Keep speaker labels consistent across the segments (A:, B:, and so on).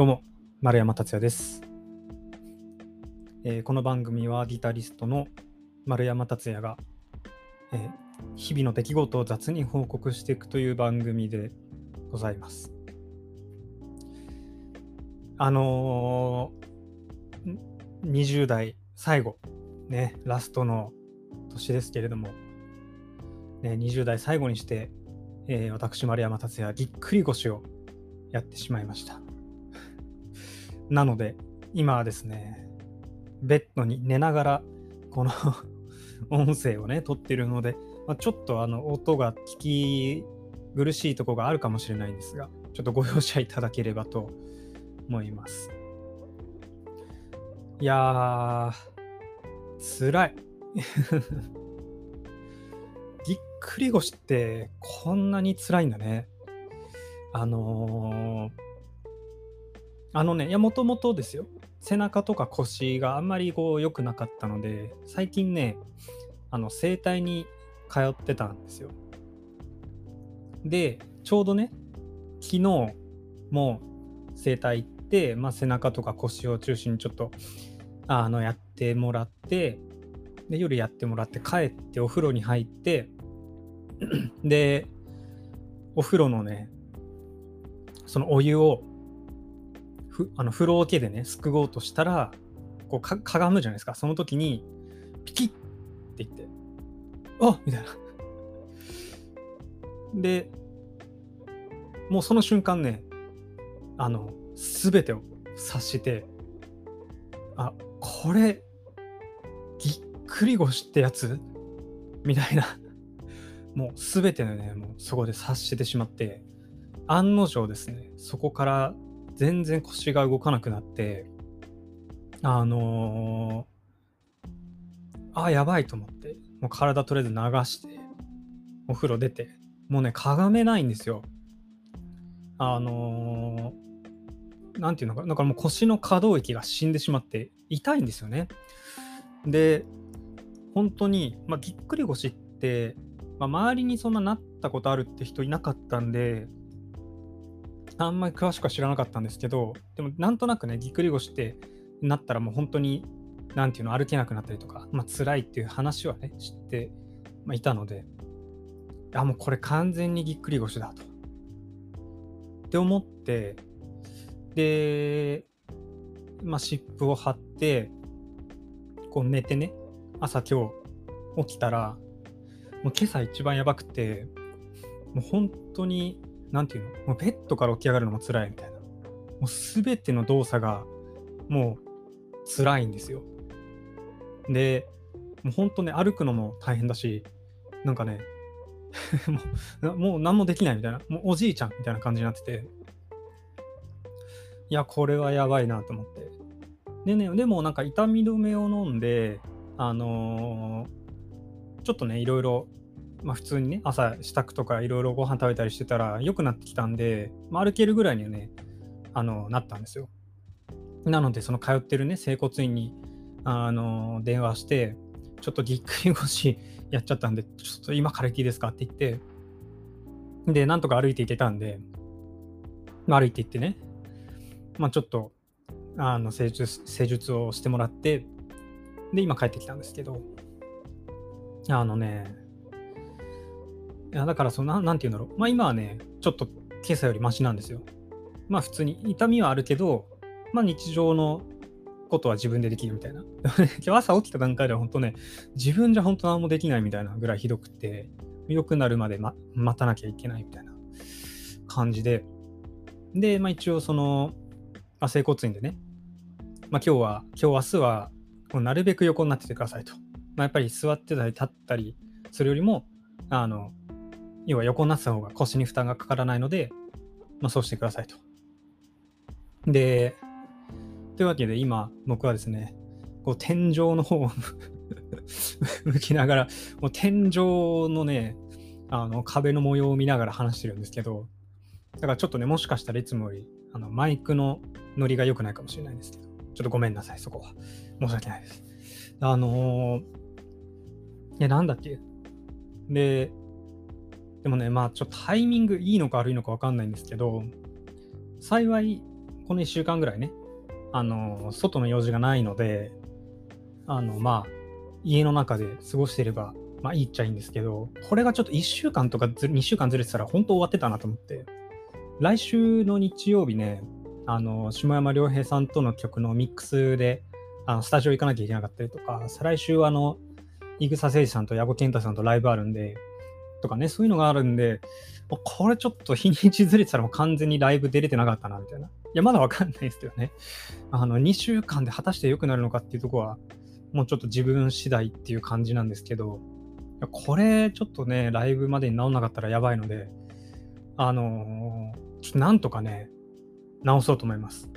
A: どうも、丸山達也です、えーこの番組はギタリストの丸山達也が、えー日々の出来事を雑に報告していくという番組でございます。あのー20代最後、ね、ラストの年ですけれども、ね、20代最後にして、えー私、丸山達也、ぎっくり腰をやってしまいました。なので、今はですね、ベッドに寝ながら、この 音声をね、撮ってるので、まあ、ちょっとあの音が聞き苦しいとこがあるかもしれないんですが、ちょっとご容赦いただければと思います。いやー、辛い。ぎっくり腰ってこんなに辛いんだね。あのーあのね、いや、もともとですよ。背中とか腰があんまりこう良くなかったので、最近ね、あの、整体に通ってたんですよ。で、ちょうどね、昨日も整体行って、まあ、背中とか腰を中心にちょっと、あの、やってもらって、で、夜やってもらって、帰ってお風呂に入って、で、お風呂のね、そのお湯をふあの風呂桶でね、すくごうとしたら、こうかかがむじゃないですか。その時に、ピキッって言って、あみたいな。で、もうその瞬間ね、あの、すべてを察して、あ、これ、ぎっくり腰ってやつ？みたいな。もうすべてのね、もうそこで察してしまって、案の定ですね、そこから全然腰が動かなくなって、あのーあ、やばいと思って、もう体とりあえず流して、お風呂出て、もうね、かがめないんですよ。あのーなんていうのかな、だからもう腰の可動域が死んでしまって、痛いんですよね。で、本当に、まあ、ぎっくり腰って、まあ、周りにそんななったことあるって人いなかったんで、あんまり詳しくは知らなかったんですけど、でもなんとなくね、ぎっくり腰ってなったらもう本当に、なんていうの、歩けなくなったりとか、まあ辛いっていう話はね、知って、まあ、いたので、あ、もうこれ完全にぎっくり腰だと。って思って、で、まあ湿布を貼って、こう寝てね、朝今日起きたら、もう今朝一番やばくて、もう本当になんていうの？もうベッドから起き上がるのも辛いみたいな。もうすべての動作がもう辛いんですよ。で、もう本当ね、歩くのも大変だし、なんかね、もうもう何もできないみたいな、もうおじいちゃんみたいな感じになってて、いや、これはやばいなと思って。でね、でもなんか痛み止めを飲んで、あのーちょっとね、いろいろまあ、普通にね、朝支度とかいろいろご飯食べたりしてたら良くなってきたんで、まあ、歩けるぐらいにはね、あの、なったんですよ。なので、その通ってるね、整骨院に、あの、電話して、ちょっとぎっくり腰 やっちゃったんで、ちょっと今からいいですかって言って、で、なんとか歩いていけたんで、まあ、歩いていってね、まあ、ちょっと、あの施術、施術をしてもらって、で、今帰ってきたんですけど、あのね、いやだからそのな、んて言うんだろう。まあ今はね、ちょっと今朝よりマシなんですよ。まあ普通に痛みはあるけど、まあ日常のことは自分でできるみたいな。今日朝起きた段階では本当ね、自分じゃ本当何もできないみたいなぐらいひどくて、良くなるまで、ま、待たなきゃいけないみたいな感じで。で、まあ一応その、まあ、整骨院でね、まあ今日は、今日明日は、なるべく横になっててくださいと。まあやっぱり座ってたり立ったりするよりも、あの、要は横になってた方が腰に負担がかからないので、まあ、そうしてくださいと。で、というわけで今僕はですね、こう天井の方を 向きながら、もう天井のね、あの壁の模様を見ながら話してるんですけど、だからちょっとね、もしかしたらいつもよりあのマイクのノリが良くないかもしれないですけど、ちょっとごめんなさい、そこは。申し訳ないです。あのー、いや、なんだっけで、でもね、まあちょっとタイミングいいのか悪いのか分かんないんですけど、幸い、この1週間ぐらいね、あの、外の用事がないので、あの、まあ、家の中で過ごしてれば、まあいいっちゃいいんですけど、これがちょっと1週間とか2週間ずれてたら本当終わってたなと思って、来週の日曜日ね、あの、下山良平さんとの曲のミックスで、あのスタジオ行かなきゃいけなかったりとか、再来週はあの、井草誠二さんと矢後健太さんとライブあるんで、とかね、そういうのがあるんで、これちょっと日にちずれてたらもう完全にライブ出れてなかったな、みたいな。いや、まだわかんないですけどね。あの、2週間で果たして良くなるのかっていうとこは、もうちょっと自分次第っていう感じなんですけど、これちょっとね、ライブまでに治んなかったらやばいので、あのー、ちょっとなんとかね、直そうと思います。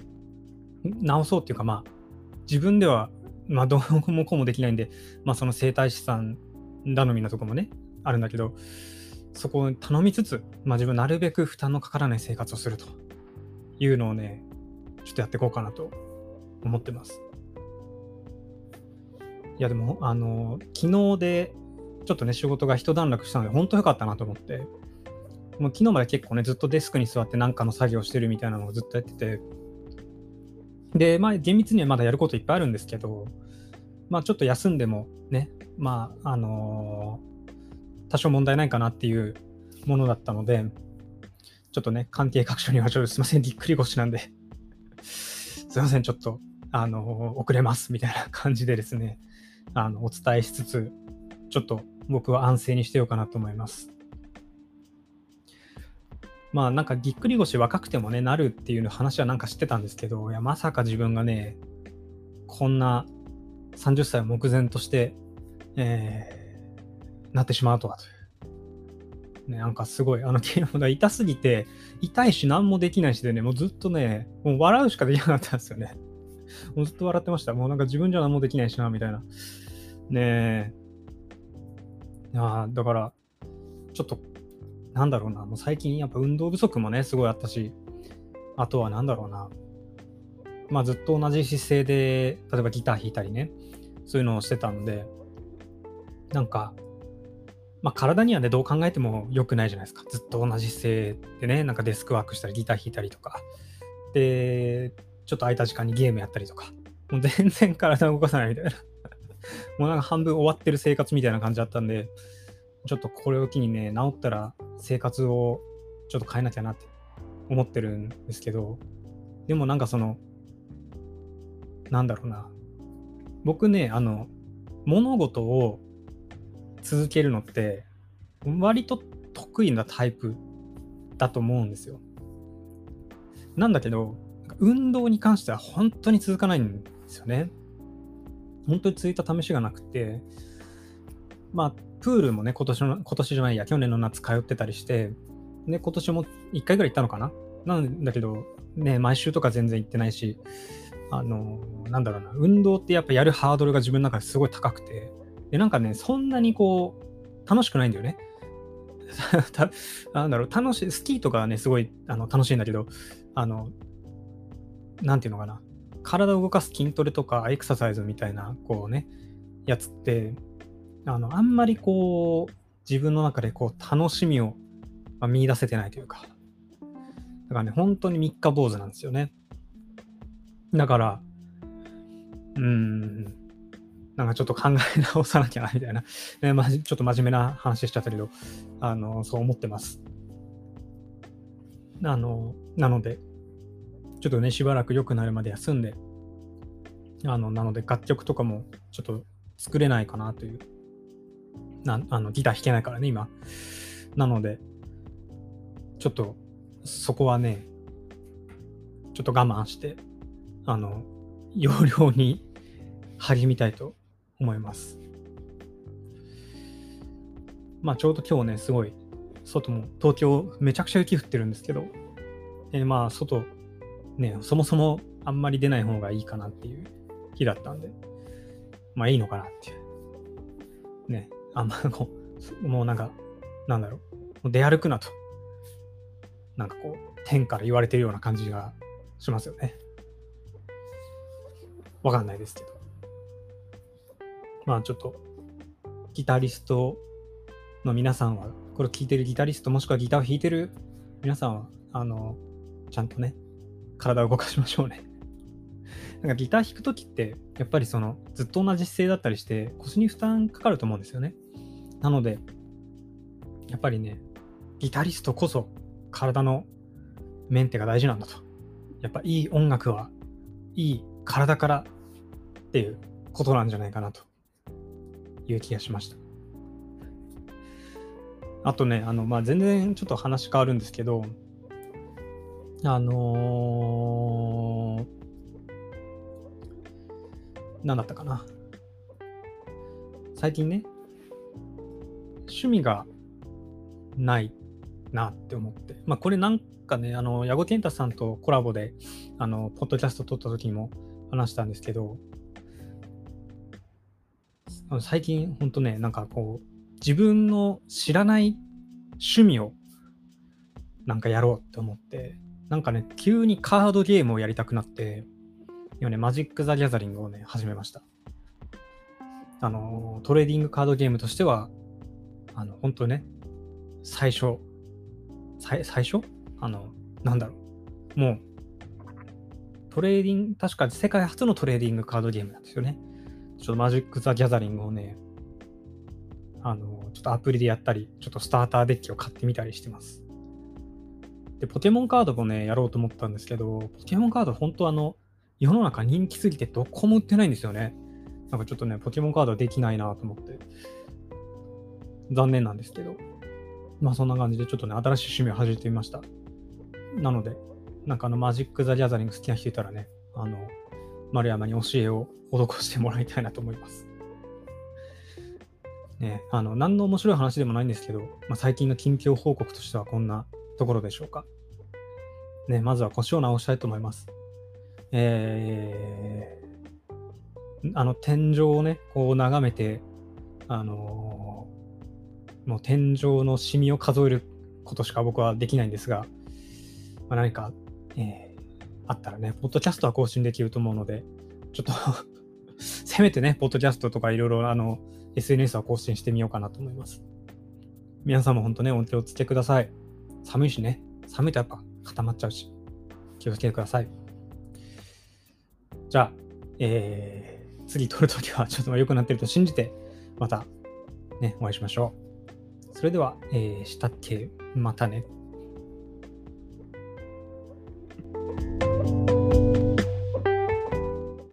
A: 直そうっていうか、まあ、自分では、まあ、どうもこうもできないんで、まあ、その整体師さん頼みなとこもね、あるんだけど、そこを頼みつつ、まあ、自分なるべく負担のかからない生活をするというのをね、ちょっとやっていこうかなと思ってます。いや、でも、あの、昨日で、ちょっとね、仕事が一段落したので、本当良かったなと思って、もう昨日まで結構ね、ずっとデスクに座って何かの作業してるみたいなのをずっとやってて、で、まあ、厳密にはまだやることいっぱいあるんですけど、まあ、ちょっと休んでもね、まあ、あのー、多少問題ないかなっていうものだったので、ちょっとね、関係各所にはちょっとすいません、ぎっくり腰なんで。すいません、ちょっと、あの、遅れますみたいな感じでですね、あの、お伝えしつつ、ちょっと僕は安静にしてようかなと思います。まあなんかぎっくり腰若くてもね、なるっていう話はなんか知ってたんですけど、いやまさか自分がね、こんな30歳を目前として、えー、なってしまうとは。ね、なんかすごい、あの、昨日痛すぎて、痛いし何もできないしでね、もうずっとね、もう笑うしかできなかったんですよね。もうずっと笑ってました。もうなんか自分じゃ何もできないしな、みたいな。ねえ。あだから、ちょっとなんだろうな、もう最近やっぱ運動不足もね、すごいあったし、あとはなんだろうな、まあずっと同じ姿勢で、例えばギター弾いたりね、そういうのをしてたんで、なんか、まあ体にはね、どう考えても良くないじゃないですか。ずっと同じ姿勢でね、なんかデスクワークしたり、ギター弾いたりとか、で、ちょっと空いた時間にゲームやったりとか、もう全然体動かさないみたいな。もうなんか半分終わってる生活みたいな感じだったんで、ちょっとこれを機にね、治ったら生活をちょっと変えなきゃなって思ってるんですけど、でもなんかその、なんだろうな。僕ね、あの、物事を続けるのって、割と得意なタイプだと思うんですよ。なんだけど、運動に関しては本当に続かないんですよね。本当に続いた試しがなくて、まあ、プールもね、今年の、今年じゃないや、去年の夏通ってたりして、で、今年も1回ぐらい行ったのかな？なんだけど、ね、毎週とか全然行ってないし、あの、なんだろうな、運動ってやっぱやるハードルが自分の中ですごい高くて、で、なんかね、そんなにこう、楽しくないんだよね。なんだろう、楽しい、スキーとかはね、すごいあの楽しいんだけど、あの、なんていうのかな、体を動かす筋トレとかエクササイズみたいな、こうね、やつって、あの、あんまりこう、自分の中でこう、楽しみを、ま見出せてないというか。だからね、本当に三日坊主なんですよね。だから、うーん、なんかちょっと考え直さなきゃな、みたいな、ねまあ、ちょっと真面目な話しちゃったけど、あの、そう思ってます。あの、なので、ちょっとね、しばらく良くなるまで休んで、あの、なので楽曲とかもちょっと作れないかなというなあのギター弾けないからね、今。なので、ちょっとそこはね、ちょっと我慢して、あの、容量に 励みたいと思います。まあちょうど今日ね、すごい、外も東京めちゃくちゃ雪降ってるんですけど、えー、まあ外、ね、そもそもあんまり出ない方がいいかなっていう日だったんで、まあいいのかなっていう。ね、あんまこう、もうなんか、なんだろう、出歩くなと、なんかこう、天から言われてるような感じがしますよね。わかんないですけど。まあちょっと、ギタリストの皆さんは、これ聴いてるギタリストもしくはギターを弾いてる皆さんは、あの、ちゃんとね、体を動かしましょうね。なんかギター弾くときって、やっぱりそのずっと同じ姿勢だったりして、腰に負担かかると思うんですよね。なので、やっぱりね、ギタリストこそ体のメンテが大事なんだと。やっぱいい音楽はいい体からっていうことなんじゃないかなという気がしました。あとね、あの、まあ、全然ちょっと話変わるんですけど、あのー、なんだったかな。最近ね、趣味がないなって思って。まあ、これなんかね、あの、矢後健太さんとコラボで、あの、ポッドキャスト撮った時にも話したんですけど、最近、ほんとね、なんかこう、自分の知らない趣味をなんかやろうって思って、なんかね、急にカードゲームをやりたくなって、今ね、 Magic: The Gathering をね、始めました。あの、トレーディングカードゲームとしては、あの、本当ね、最初、最最初？あの、なんだろう。もう、トレーディング、確か世界初のトレーディングカードゲームなんですよね。ちょっと Magic: The Gathering をね、あの、ちょっとアプリでやったり、ちょっとスターターデッキを買ってみたりしてます。で、ポケモンカードもね、やろうと思ったんですけど、ポケモンカード本当あの、世の中人気すぎてどこも売ってないんですよね。なんかちょっとね、ポケモンカードできないなと思って、残念なんですけど、まあそんな感じでちょっとね、新しい趣味を始めてみました。なので、なんかあの、マジック・ザ・ギャザリング好きな人いたらね、あの、丸山に教えを施してもらいたいなと思います。ね、あの、何の面白い話でもないんですけど、まあ、最近の近況報告としてはこんなところでしょうか。ね、まずは腰を直したいと思います。えー、あの、天井をね、こう眺めて、あのー、もう天井のシミを数えることしか僕はできないんですが、まあ、何か、え、あったらね、ポッドキャストは更新できると思うので、ちょっと せめてね、ポッドキャストとかいろいろ、あの、SNS は更新してみようかなと思います。皆さんも本当ね、お気をつけください。寒いしね、寒いとやっぱ固まっちゃうし、気をつけてください。じゃあ、えー、次撮るときはちょっと良くなってると信じて、またね、お会いしましょう。それでは、えー、したっけ？またね。